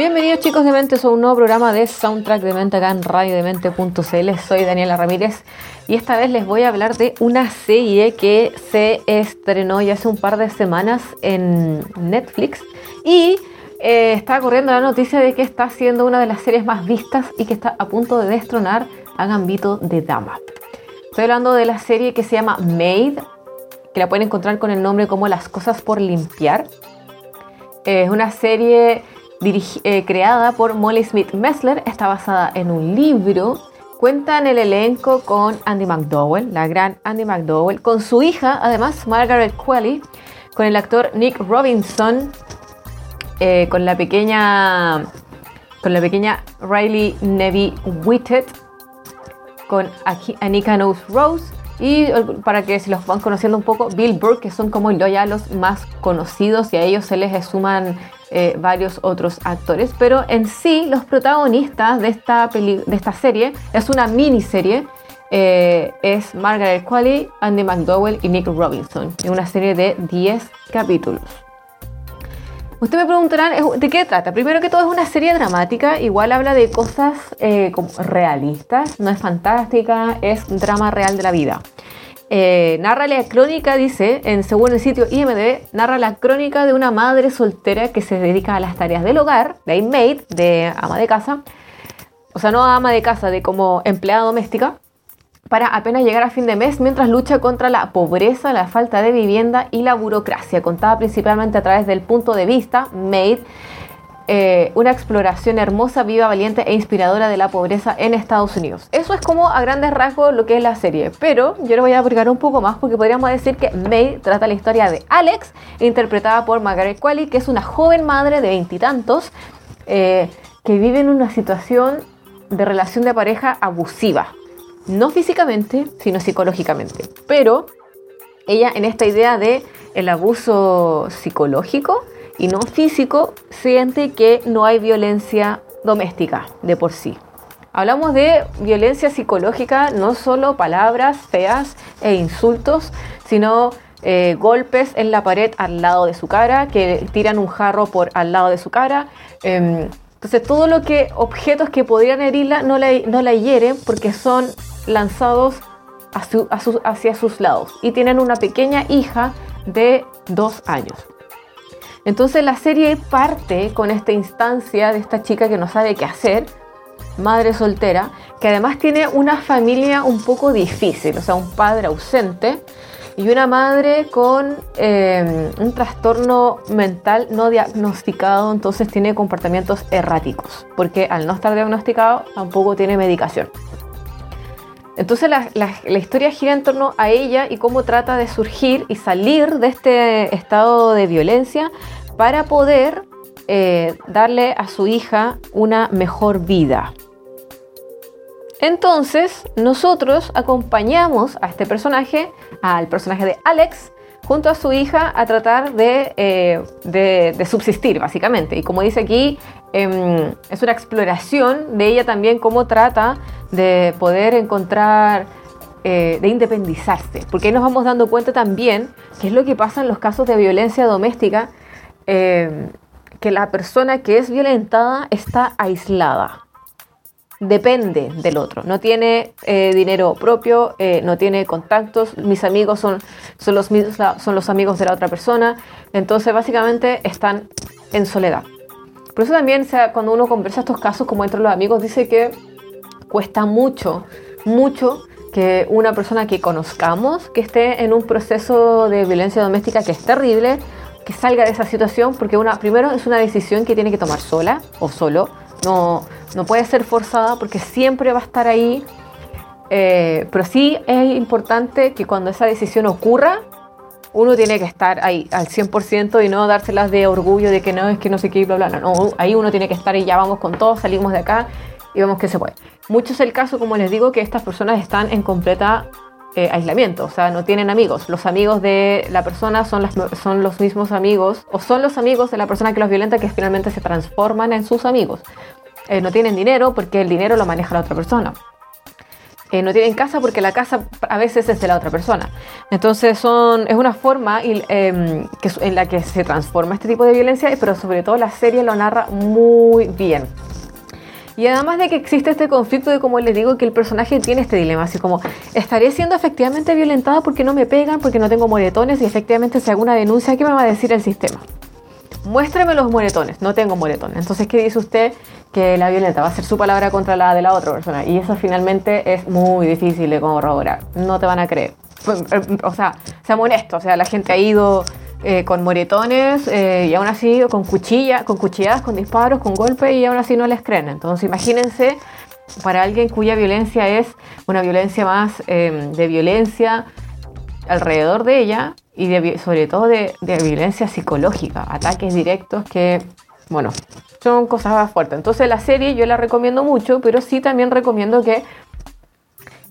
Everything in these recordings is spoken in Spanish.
Bienvenidos chicos de Mentes a un nuevo programa de Soundtrack de Mente acá en radiodemente.cl. Soy Daniela Ramírez y esta vez les voy a hablar de una serie que se estrenó ya hace un par de semanas en Netflix y eh, está corriendo la noticia de que está siendo una de las series más vistas y que está a punto de destronar a Gambito de Dama. Estoy hablando de la serie que se llama Made, que la pueden encontrar con el nombre como Las cosas por limpiar. Es una serie eh, creada por Molly Smith Messler, está basada en un libro. Cuenta en el elenco con Andy McDowell, la gran Andy McDowell, con su hija, además, Margaret Qualley, con el actor Nick Robinson, eh, con la pequeña con la pequeña Riley Nevy Whitted, con Anika Knows Rose y eh, para que se los van conociendo un poco, Bill Burke, que son como ya los más conocidos y a ellos se les suman eh, varios otros actores. Pero en sí, los protagonistas de esta, de esta serie es una miniserie. eh, es Margaret Qualley, Andy McDowell y Nick Robinson. En una serie de 10 capítulos. Ustedes me preguntarán, ¿es- ¿de qué trata? Primero que todo es una serie dramática, igual habla de cosas eh, como realistas, no es fantástica, es drama real de la vida. Eh, narra la crónica, dice, en, según el sitio IMDb, narra la crónica de una madre soltera que se dedica a las tareas del hogar, de maid, de ama de casa, o sea, no ama de casa, de como empleada doméstica, para apenas llegar a fin de mes mientras lucha contra la pobreza, la falta de vivienda y la burocracia, contada principalmente a través del punto de vista Made, eh, una exploración hermosa, viva, valiente e inspiradora de la pobreza en Estados Unidos. Eso es como a grandes rasgos lo que es la serie, pero yo le voy a aplicar un poco más porque podríamos decir que Made trata la historia de Alex, interpretada por Margaret Qualley, que es una joven madre de veintitantos eh, que vive en una situación de relación de pareja abusiva no físicamente, sino psicológicamente. Pero ella en esta idea de el abuso psicológico y no físico siente que no hay violencia doméstica de por sí. Hablamos de violencia psicológica, no solo palabras feas e insultos, sino eh, golpes en la pared al lado de su cara, que tiran un jarro por al lado de su cara. em, entonces todo lo que, objetos que podrían herirla no la, no la hieren porque son lanzados hacia sus lados. Y tienen una pequeña hija de dos años. Entonces la serie parte con esta instancia de esta chica que no sabe qué hacer, madre soltera, que además tiene una familia un poco difícil, o sea, un padre ausente y una madre con eh, un trastorno mental no diagnosticado, entonces tiene comportamientos erráticos, porque al no estar diagnosticado tampoco tiene medicación. Entonces la historia gira en torno a ella y cómo trata de surgir y salir de este estado de violencia para poder eh, darle a su hija una mejor vida. Entonces nosotros acompañamos a este personaje, al personaje de Alex, junto a su hija a tratar de, eh, subsistir, básicamente. Y como dice aquí, em, es una exploración de ella también, cómo trata de poder encontrar, eh, de independizarse. Porque ahí nos vamos dando cuenta también qué es lo que pasa en los casos de violencia doméstica, em, que la persona que es violentada está aislada depende del otro, no tiene eh, dinero propio, eh, no tiene contactos, mis amigos son, son, los, amigos de la otra persona, entonces básicamente están en soledad. Por eso también o sea, cuando uno conversa estos casos como entre los amigos, dice que cuesta mucho, mucho que una persona que conozcamos, que esté en un proceso de violencia doméstica que es terrible, que salga de esa situación, porque una, primero es una decisión que tiene que tomar sola o solo, no, no puede ser forzada porque siempre va a estar ahí, eh, pero sí es importante que cuando esa decisión ocurra, uno tiene que estar ahí al 100% y no dárselas de orgullo de que no, es que no sé qué, bla, bla, bla. No, ahí uno tiene que estar y ya vamos con todo, salimos de acá y vemos que se puede. Mucho es el caso, como les digo, que estas personas están en completa eh, aislamiento, o sea, no tienen amigos. Los amigos de la persona son, las, son los mismos amigos, o son los amigos de la persona que los violenta que finalmente se transforman en sus amigos. Eh, no tienen dinero porque el dinero lo maneja la otra persona. Eh, no tienen casa porque la casa a veces es de la otra persona. Entonces son, es una forma em, que, en la que se transforma este tipo de violencia, pero sobre todo la serie lo narra muy bien. Y además de que existe este conflicto de, como les digo, que el personaje tiene este dilema, así como, ¿estaré siendo efectivamente violentada porque no me pegan, porque no tengo moretones y efectivamente si hago una denuncia, ¿qué me va a decir el sistema? Muéstrame los moretones, no tengo moretones. Entonces, ¿qué dice usted? Que la violenta va a ser su palabra contra la de la otra persona. Y eso finalmente es muy difícil de corroborar. No te van a creer. Eh, o sea, seamos honestos, o sea, la gente ha ido eh, con moretones eh, y aún así con cuchilla, con cuchilladas, con disparos, con golpes y aún así no les creen. Entonces imagínense para alguien cuya violencia es una violencia más em, de violencia alrededor de ella y sobre todo de, violencia psicológica, ataques directos que, bueno, son cosas más fuertes. Entonces la serie yo la recomiendo mucho, pero sí también recomiendo que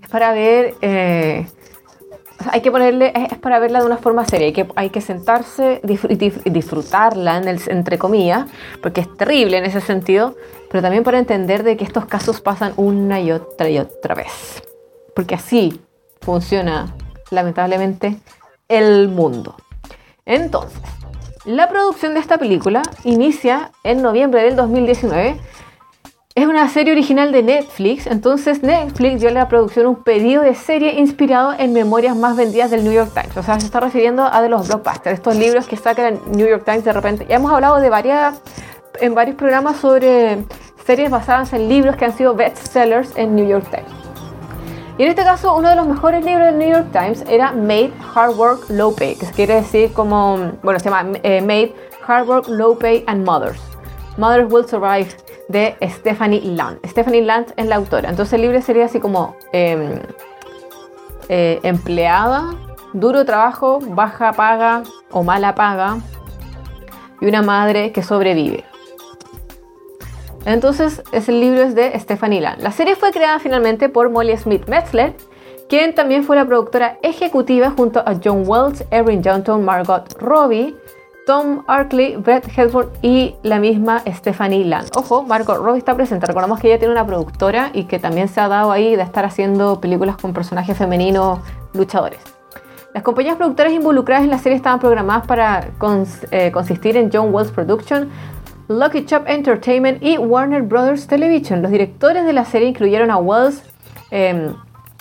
es para ver eh, hay que ponerle, es, para verla de una forma seria, hay que, hay que sentarse y disfrutarla, en el, entre comillas, porque es terrible en ese sentido, pero también para entender de que estos casos pasan una y otra y otra vez. Porque así funciona, lamentablemente, el mundo. Entonces, la producción de esta película inicia en noviembre del 2019 es una serie original de Netflix, entonces Netflix dio a la producción un pedido de serie inspirado en memorias más vendidas del New York Times. O sea, se está refiriendo a de los blockbusters, estos libros que sacan el New York Times de repente. Ya hemos hablado de varias, en varios programas sobre series basadas en libros que han sido bestsellers en New York Times. Y en este caso, uno de los mejores libros del New York Times era Made Hard Work Low Pay, que quiere decir como, bueno, se llama eh, Made Hard Work Low Pay and Mothers. Mothers Will Survive de Stephanie Land. Stephanie Land es la autora. Entonces el libro sería así como em, eh, empleada, duro trabajo, baja paga o mala paga y una madre que sobrevive. Entonces, ese libro es de Stephanie Land. La serie fue creada finalmente por Molly Smith Metzler, quien también fue la productora ejecutiva junto a John Wells, Erin Johnson, Margot Robbie, Tom Arkley, Brett Hedford y la misma Stephanie Land. Ojo, Margot Robbie está presente. Recordamos que ella tiene una productora y que también se ha dado ahí de estar haciendo películas con personajes femeninos luchadores. Las compañías productoras involucradas en la serie estaban programadas para eh, consistir en John Wells Production, Lucky Chop Entertainment y Warner Brothers Television. Los directores de la serie incluyeron a Wells, eh,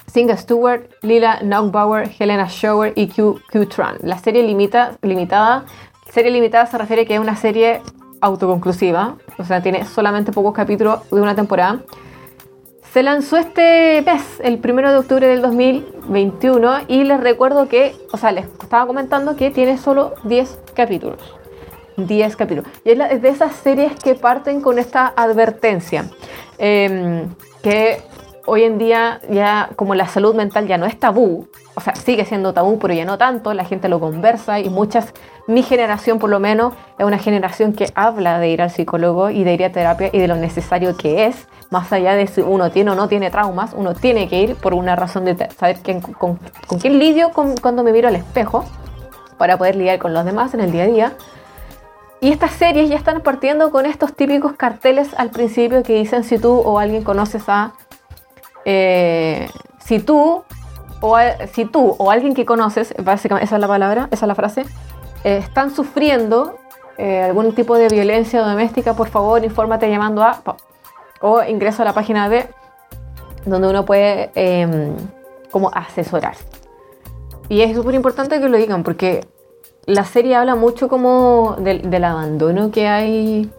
Singa Stewart, Lila Naugbauer, Helena Shower y Q, Q Tran. La serie limita, limitada Serie limitada se refiere que es una serie autoconclusiva, o sea, tiene solamente pocos capítulos de una temporada. Se lanzó este mes, el 1 de octubre del 2021, y les recuerdo que, o sea, les estaba comentando que tiene solo 10 capítulos. 10 capítulos. Y es de esas series que parten con esta advertencia, em, que hoy en día ya como la salud mental ya no es tabú, o sea, sigue siendo tabú, pero ya no tanto, la gente lo conversa y muchas, mi generación por lo menos, es una generación que habla de ir al psicólogo y de ir a terapia y de lo necesario que es, más allá de si uno tiene o no tiene traumas, uno tiene que ir por una razón de saber con, quién lidio cuando me miro al espejo, para poder lidiar con los demás en el día a día. Y estas series ya están partiendo con estos típicos carteles al principio que dicen si tú o alguien conoces a eh, si tú o si tú o alguien que conoces, básicamente esa es la palabra, esa es la frase, eh, están sufriendo eh, algún tipo de violencia doméstica, por favor, infórmate llamando a o ingreso a la página de donde uno puede em, como asesorar. Y es súper importante que lo digan porque la serie habla mucho como del, del abandono que hay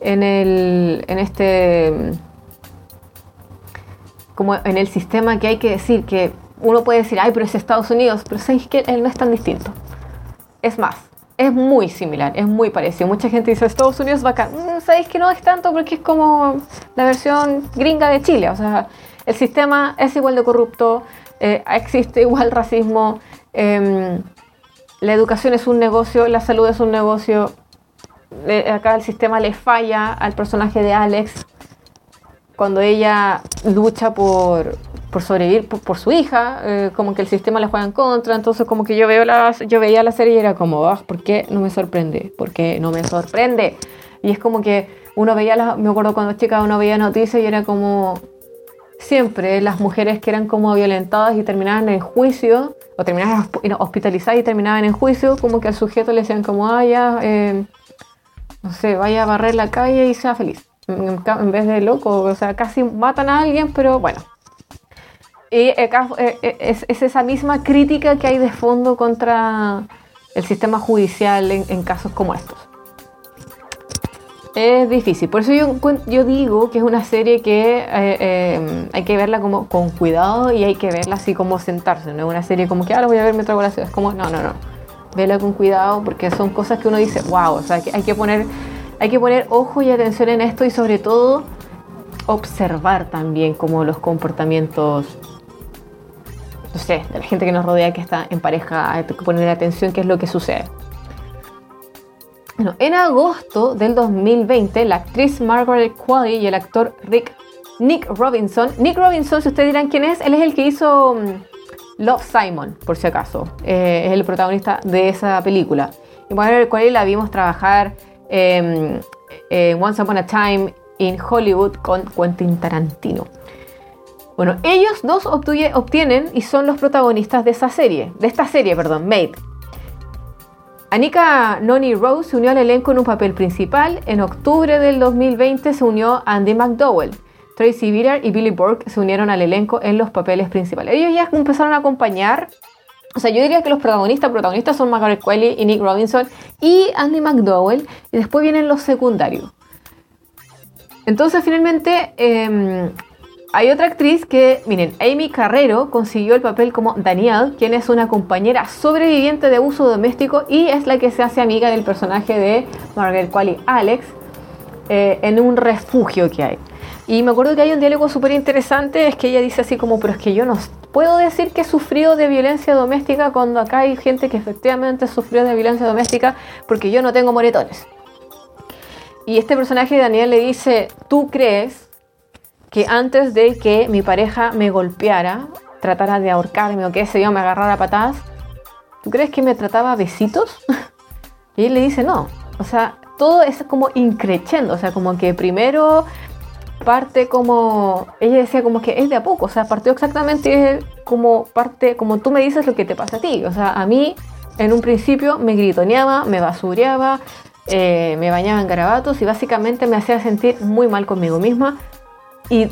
en, el, en este como en el sistema que hay que decir que uno puede decir, ay, pero es Estados Unidos, pero sabéis que él no es tan distinto. Es más, es muy similar, es muy parecido. Mucha gente dice Estados Unidos bacán. Mm, sabéis que no es tanto porque es como la versión gringa de Chile. O sea, el sistema es igual de corrupto, eh, existe igual racismo, em, la educación es un negocio, la salud es un negocio. acá el sistema le falla al personaje de Alex cuando ella lucha por, por sobrevivir por, su hija, eh, como que el sistema le juega en contra, entonces como que yo veo las, yo veía la serie y era como, ah, ¿por qué no me sorprende? ¿Por qué no me sorprende? Y es como que uno veía, las, me acuerdo cuando chica uno veía noticias y era como, siempre las mujeres que eran como violentadas y terminaban en juicio, o terminaban hospitalizadas y terminaban en juicio, como que al sujeto le decían como, ah, ya, eh, no sé, vaya a barrer la calle y sea feliz. En, vez de loco, o sea, casi matan a alguien, pero bueno, y eh, eh, es, esa misma crítica que hay de fondo contra el sistema judicial en, casos como estos. Es difícil, por eso yo, yo digo que es una serie que eh, hay que verla como con cuidado y hay que verla así como sentarse, no es una serie como que ahora voy a ver, me trago es como, no, no, no, vela con cuidado porque son cosas que uno dice, wow, o sea, que hay que poner, hay que poner ojo y atención en esto y sobre todo observar también como los comportamientos no sé, de la gente que nos rodea que está en pareja, hay que poner atención qué es lo que sucede. Bueno, en agosto del 2020, la actriz Margaret Qualley y el actor Rick, Nick Robinson, Nick Robinson, si ustedes dirán quién es, él es el que hizo mm, Love Simon, por si acaso, eh, es el protagonista de esa película. Y Margaret Qualley la vimos trabajar en Once Upon a Time in Hollywood con Quentin Tarantino. Bueno, ellos dos obtienen y son los protagonistas de esa serie, de esta serie, perdón, Made. Anika Noni Rose se unió al elenco en un papel principal. En octubre del 2020 se unió Andy McDowell. Tracy Virar y Billy Burke se unieron al elenco en los papeles principales. Ellos ya empezaron a acompañar. O sea, yo diría que los protagonistas, protagonistas son Margaret Qualley y Nick Robinson y Andy McDowell. Y después vienen los secundarios. Entonces, finalmente, em, hay otra actriz que, miren, Amy Carrero consiguió el papel como Danielle, quien es una compañera sobreviviente de abuso doméstico y es la que se hace amiga del personaje de Margaret Qualley Alex eh, en un refugio que hay. Y me acuerdo que hay un diálogo súper interesante, es que ella dice así como, pero es que yo no puedo decir que he sufrido de violencia doméstica cuando acá hay gente que efectivamente sufrió de violencia doméstica porque yo no tengo moretones. Y este personaje de Daniel le dice, ¿tú crees que antes de que mi pareja me golpeara, tratara de ahorcarme o qué sé yo, me agarrara patadas, ¿tú crees que me trataba besitos? y él le dice, no. O sea, todo es como increchendo, o sea, como que primero parte como, ella decía como que es de a poco, o sea, partió exactamente como parte, como tú me dices lo que te pasa a ti, o sea, a mí en un principio me gritoneaba, me basureaba, eh, me bañaba en garabatos y básicamente me hacía sentir muy mal conmigo misma y,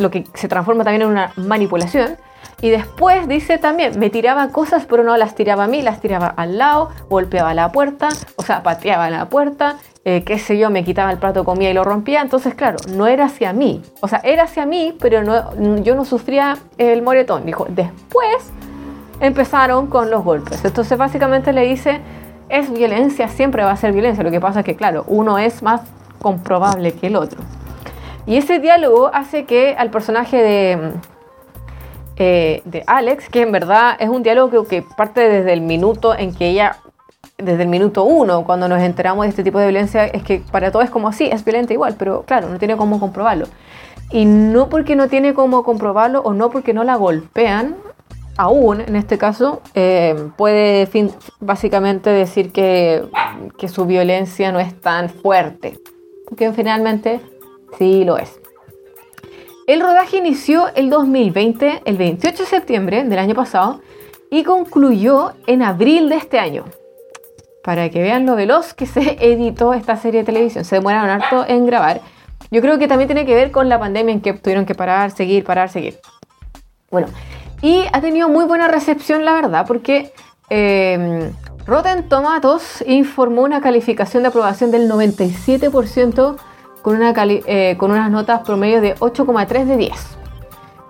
lo que se transforma también en una manipulación. Y después dice también, me tiraba cosas, pero no las tiraba a mí, las tiraba al lado, golpeaba la puerta, o sea, pateaba la puerta, eh, qué sé yo, me quitaba el plato de comida y lo rompía. Entonces, claro, no era hacia mí. O sea, era hacia mí, pero yo no sufría el moretón. Dijo, después empezaron con los golpes. Entonces, básicamente le dice, es violencia, siempre va a ser violencia. Lo que pasa es que, claro, uno es más comprobable que el otro. Y ese diálogo hace que al personaje de, eh, de Alex, que en verdad es un diálogo que, parte desde el minuto en que ella desde el minuto uno, cuando nos enteramos de este tipo de violencia, es que para todos es como así, es violenta igual, pero claro, no tiene cómo comprobarlo. Y no porque no tiene cómo comprobarlo o no porque no la golpean, aún en este caso, eh, puede básicamente decir que, que su violencia no es tan fuerte. Porque finalmente Sí, lo es. El rodaje inició el 2020, el 28 de septiembre del año pasado, y concluyó en abril de este año. Para que vean lo veloz que se editó esta serie de televisión. Se demoraron harto en grabar. Yo creo que también tiene que ver con la pandemia en que tuvieron que parar, seguir, parar, seguir. Bueno, y ha tenido muy buena recepción, la verdad, porque eh, Rotten Tomatoes informó una calificación de aprobación del 97% eh, con unas notas promedio de 8,3 de 10,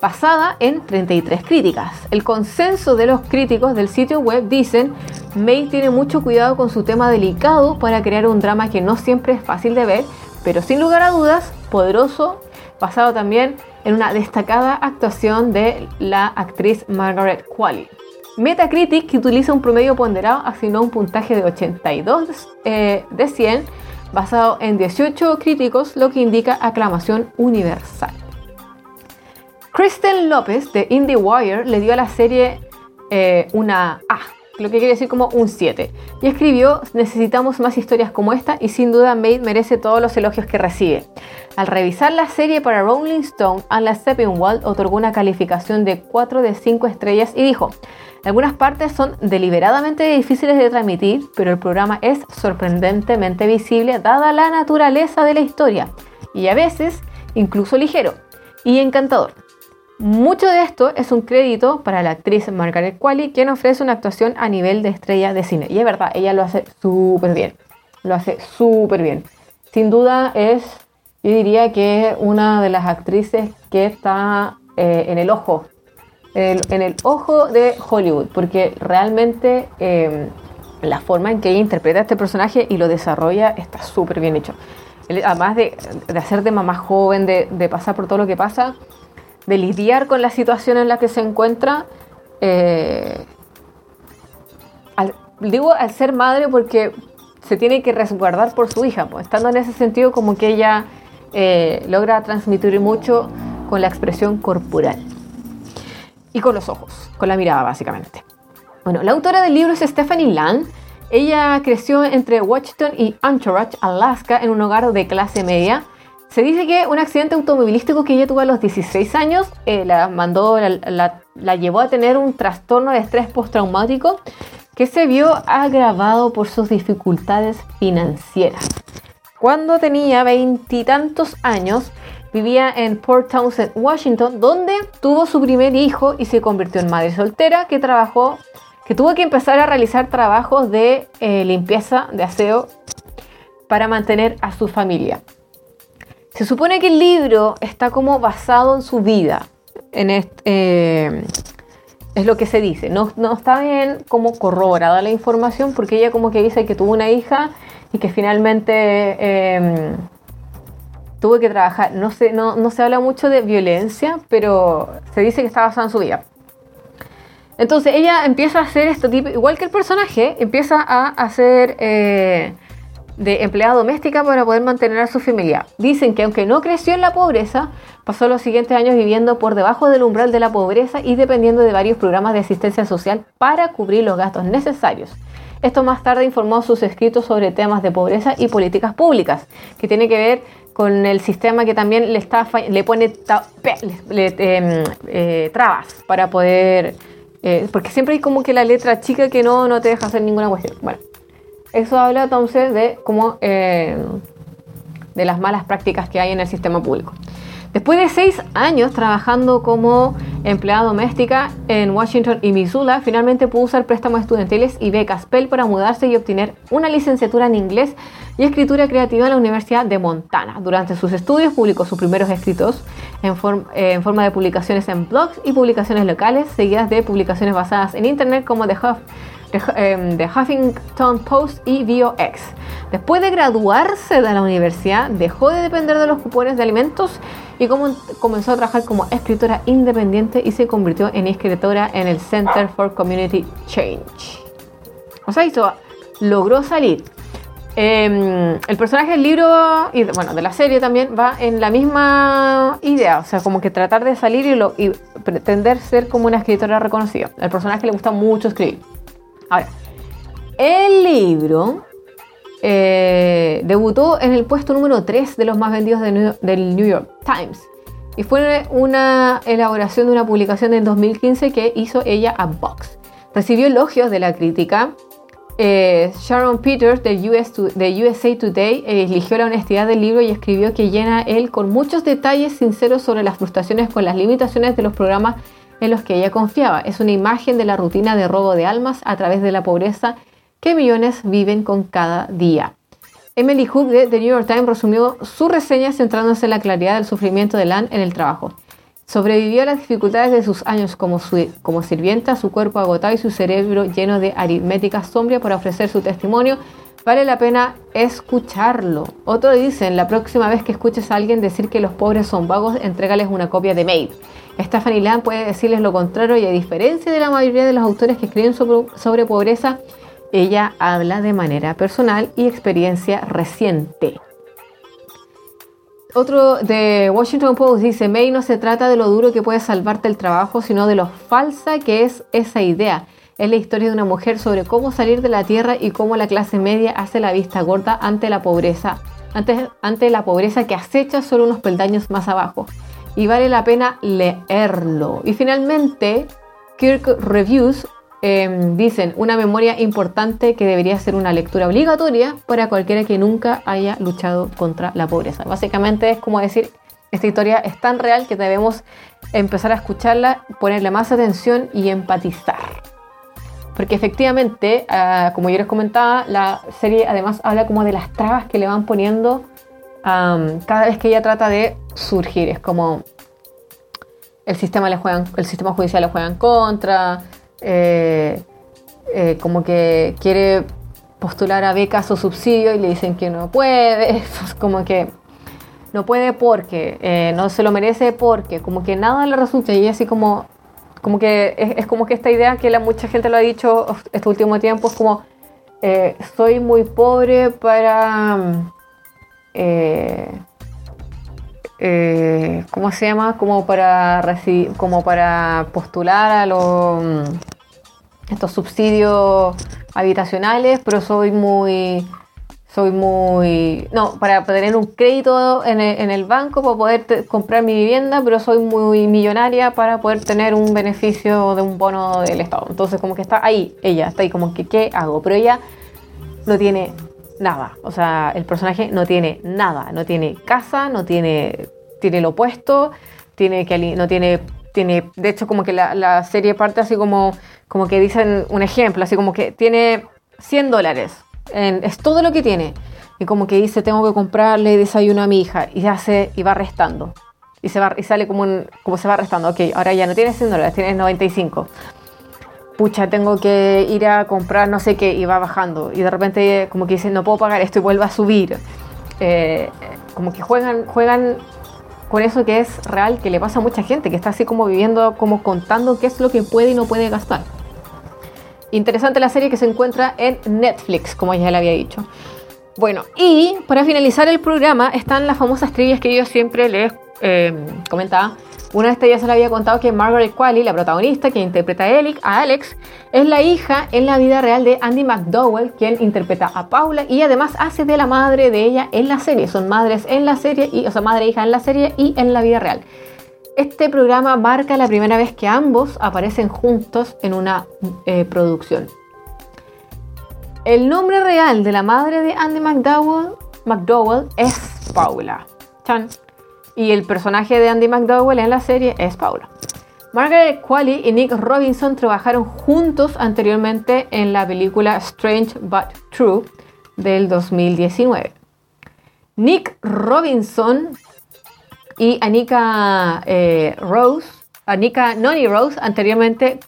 basada en 33 críticas. El consenso de los críticos del sitio web dicen, May tiene mucho cuidado con su tema delicado para crear un drama que no siempre es fácil de ver, pero sin lugar a dudas, poderoso, basado también en una destacada actuación de la actriz Margaret Qualley. Metacritic, que utiliza un promedio ponderado, asignó un puntaje de 82 eh, de 100 basado en 18 críticos, lo que indica aclamación universal. Kristen López de IndieWire le dio a la serie eh, una A, lo que quiere decir como un 7, y escribió, necesitamos más historias como esta y sin duda Maid merece todos los elogios que recibe. Al revisar la serie para Rolling Stone, Anna Steppenwald otorgó una calificación de 4 de 5 estrellas y dijo, algunas partes son deliberadamente difíciles de transmitir, pero el programa es sorprendentemente visible dada la naturaleza de la historia, y a veces incluso ligero y encantador. Mucho de esto es un crédito para la actriz Margaret Qualley, quien ofrece una actuación a nivel de estrella de cine. Y es verdad, ella lo hace súper bien. Lo hace súper bien. Sin duda es, yo diría que una de las actrices que está eh, en el ojo, en el, ojo de Hollywood, porque realmente eh, la forma en que ella interpreta a este personaje y lo desarrolla está súper bien hecho. Además de, hacer de mamá joven, de pasar por todo lo que pasa, de lidiar con la situación en la que se encuentra. Eh, digo al ser madre porque se tiene que resguardar por su hija, pues, estando en ese sentido como que ella eh, logra transmitir mucho con la expresión corporal y con los ojos, con la mirada básicamente. Bueno, la autora del libro es Stephanie Land. Ella creció entre Washington y Anchorage, Alaska, en un hogar de clase media se dice que un accidente automovilístico que ella tuvo a los 16 años eh, la mandó, la, llevó a tener un trastorno de estrés postraumático que se vio agravado por sus dificultades financieras. Cuando tenía veintitantos años, vivía en Port Townsend, Washington, donde tuvo su primer hijo y se convirtió en madre soltera que trabajó, que tuvo que empezar a realizar trabajos de eh, limpieza, de aseo, para mantener a su familia. Se supone que el libro está como basado en su vida. Eh, es lo que se dice. No, está bien como corroborada la información porque ella como que dice que tuvo una hija y que finalmente em, tuvo que trabajar. No se, no, se habla mucho de violencia, pero se dice que está basada en su vida. Entonces ella empieza a hacer esto tipo, igual que el personaje, empieza a hacer eh, de empleada doméstica para poder mantener a su familia. Dicen que aunque no creció en la pobreza, pasó los siguientes años viviendo por debajo del umbral de la pobreza y dependiendo de varios programas de asistencia social para cubrir los gastos necesarios. Esto más tarde informó sus escritos sobre temas de pobreza y políticas públicas, que tiene que ver con el sistema que también le, está, le pone em, eh, trabas para poder... Eh, porque siempre hay como que la letra chica que no, no te deja hacer ninguna cuestión. Bueno, eso habla entonces de cómo eh, de las malas prácticas que hay en el sistema público. Después de seis años trabajando como empleada doméstica en Washington y Missoula, finalmente pudo usar préstamos estudiantiles y becas Pell para mudarse y obtener una licenciatura en inglés y escritura creativa en la Universidad de Montana. Durante sus estudios publicó sus primeros escritos en, forma de publicaciones en blogs y publicaciones locales, seguidas de publicaciones basadas en Internet como The Huff Em, de, Huffington Post y VOX. Después de graduarse de la universidad, dejó de depender de los cupones de alimentos y comenzó a trabajar como escritora independiente y se convirtió en escritora en el Center for Community Change. O sea, hizo, logró salir. Em, el personaje del libro y bueno, de la serie también va en la misma idea, o sea, como que tratar de salir y, y pretender ser como una escritora reconocida. Al personaje le gusta mucho escribir. Ahora, el libro eh, debutó en el puesto número 3 de los más vendidos del New York Times. Y fue una elaboración de una publicación en 2015 que hizo ella a Vox. Recibió elogios de la crítica. Eh, Sharon Peters de, USA Today eligió la honestidad del libro y escribió que llena él con muchos detalles sinceros sobre las frustraciones con las limitaciones de los programas en los que ella confiaba. Es una imagen de la rutina de robo de almas a través de la pobreza que millones viven con cada día. Emily Hook de The New York Times resumió su reseña centrándose en la claridad del sufrimiento de Lan en el trabajo. Sobrevivió a las dificultades de sus años como, sirvienta, su cuerpo agotado y su cerebro lleno de aritmética sombria para ofrecer su testimonio. Vale la pena escucharlo. Otro dicen, la próxima vez que escuches a alguien decir que los pobres son vagos, entrégales una copia de Maid. Stephanie Land puede decirles lo contrario y a diferencia de la mayoría de los autores que escriben sobre, pobreza ella habla de manera personal y experiencia reciente. Otro de Washington Post dice, May no se trata de lo duro que puede salvarte el trabajo, sino de lo falsa que es esa idea. Es la historia de una mujer sobre cómo salir de la tierra y cómo la clase media hace la vista gorda ante la pobreza, ante, ante la pobreza que acecha solo unos peldaños más abajo. Y vale la pena leerlo. Y finalmente, Kirk Reviews Em, dicen, una memoria importante que debería ser una lectura obligatoria para cualquiera que nunca haya luchado contra la pobreza. Básicamente es como decir, esta historia es tan real que debemos empezar a escucharla, ponerle más atención y empatizar. Porque efectivamente, ah, como yo les comentaba, la serie además habla como de las trabas que le van poniendo cada vez que ella trata de surgir. Es como el sistema, le el sistema judicial le juega en contra, eh, eh, como que quiere postular a becas o subsidios y le dicen que no puede, como que no puede porque, eh, no se lo merece porque, como que nada le resulta y así como, como que es, como que esta idea que la, mucha gente lo ha dicho este último tiempo, es como, soy muy pobre para... ¿cómo se llama? Como para como para postular a los estos subsidios habitacionales, pero soy muy, soy muy, no, para tener un crédito en el, banco para poder comprar mi vivienda, pero soy muy millonaria para poder tener un beneficio de un bono del Estado. Entonces como que está ahí, ella está ahí como que, ¿qué hago? Pero ella no tiene nada, o sea, el personaje no tiene nada, no tiene casa, no tiene, tiene lo opuesto, tiene que, no tiene, tiene, de hecho como que la, serie parte así como como que dicen un ejemplo, así como que tiene 100 dólares, es todo lo que tiene. Y como que dice, tengo que comprarle desayuno a mi hija, y hace, y va restando. Y, se va, y sale como, un, como se va restando. Ok, ahora ya no tienes 100 dólares, tienes 95. Pucha, tengo que ir a comprar no sé qué, y va bajando. Y de repente como que dice, no puedo pagar esto y vuelve a subir. Eh, como que juegan, juegan con eso que es real, que le pasa a mucha gente, que está así como viviendo, como contando qué es lo que puede y no puede gastar. Interesante la serie que se encuentra en Netflix, como ya le había dicho. Bueno, y para finalizar el programa están las famosas trivias que yo siempre les eh, comentaba. Una vez ya se le había contado que Margaret Qualley, la protagonista que interpreta a Alex, es la hija en la vida real de Andy McDowell, quien interpreta a Paula y además hace de la madre de ella en la serie. Son madres en la serie, y, o sea, madre e hija en la serie y en la vida real. Este programa marca la primera vez que ambos aparecen juntos en una eh, producción. El nombre real de la madre de Andy McDowell, McDowell es Paula. Chan. Y el personaje de Andy McDowell en la serie es Paula. Margaret Qualley y Nick Robinson trabajaron juntos anteriormente en la película Strange But True del 2019. Nick Robinson y Anika eh, Rose, Anika Noni Rose, anteriormente ah,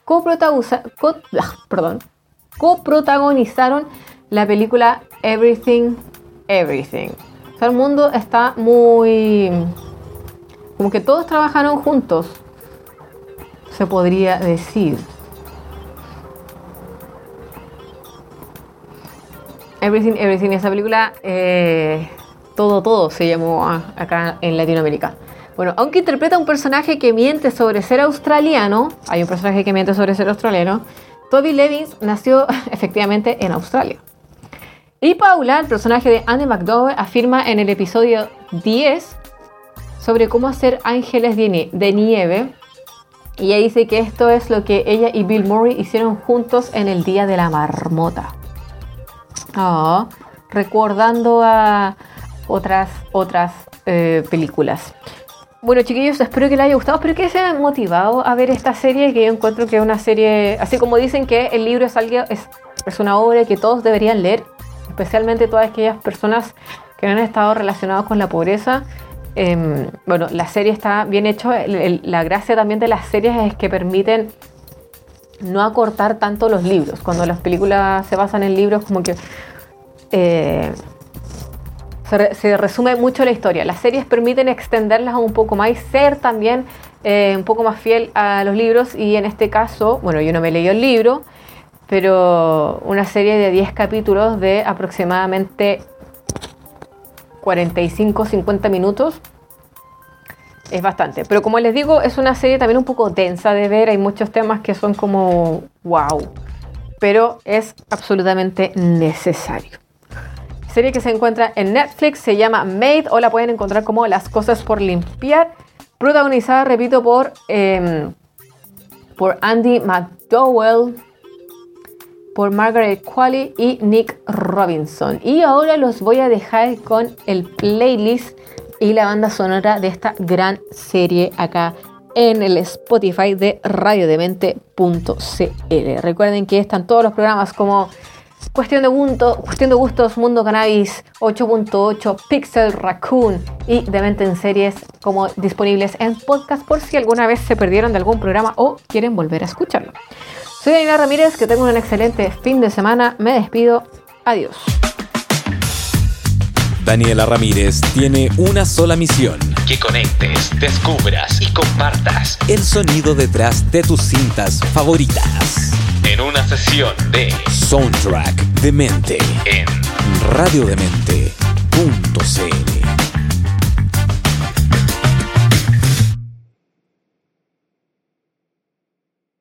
coprotagonizaron la película Everything, Everything. O sea, el mundo está muy... como que todos trabajaron juntos, se podría decir. Everything, Everything, esa película... Eh, todo, todo se llamó acá en Latinoamérica. Bueno, aunque interpreta un personaje que miente sobre ser australiano, hay un personaje que miente sobre ser australiano, Toby Levins nació efectivamente en Australia. Y Paula, el personaje de Andy McDowell, afirma en el episodio 10 sobre cómo hacer ángeles de nieve. Y ella dice que esto es lo que ella y Bill Murray hicieron juntos en el Día de la Marmota. Oh, recordando a, otras, otras eh, películas. Bueno, chiquillos, espero que les haya gustado, espero que se hayan motivado a ver esta serie, que yo encuentro que es una serie, así como dicen que el libro es, algo, es, es una obra que todos deberían leer, especialmente todas aquellas personas que han estado relacionadas con la pobreza. Em, bueno, la serie está bien hecha, la gracia también de las series es que permiten no acortar tanto los libros. Cuando las películas se basan en libros, como que... Eh, se, resume mucho la historia. Las series permiten extenderlas un poco más y ser también eh, un poco más fiel a los libros. Y en este caso, bueno, yo no me leí el libro, pero una serie de 10 capítulos de aproximadamente 45-50 minutos es bastante. Pero como les digo, es una serie también un poco densa de ver. Hay muchos temas que son como wow. Pero es absolutamente necesario. Serie que se encuentra en Netflix, se llama Made o la pueden encontrar como Las cosas por limpiar. Protagonizada, repito, por, em, por Andy McDowell, por Margaret Qualley y Nick Robinson. Y ahora los voy a dejar con el playlist y la banda sonora de esta gran serie acá en el Spotify de radiodemente.cl. Recuerden que están todos los programas como Cuestión de, Cuestión de Gustos, Mundo Cannabis, 8.8, Pixel Raccoon y Demente en Series como disponibles en podcast por si alguna vez se perdieron de algún programa o quieren volver a escucharlo. Soy Daniela Ramírez, que tengo un excelente fin de semana. Me despido. Adiós. Daniela Ramírez tiene una sola misión. Que conectes, descubras y compartas el sonido detrás de tus cintas favoritas. En una sesión de Soundtrack de Mente en radiodemente.cl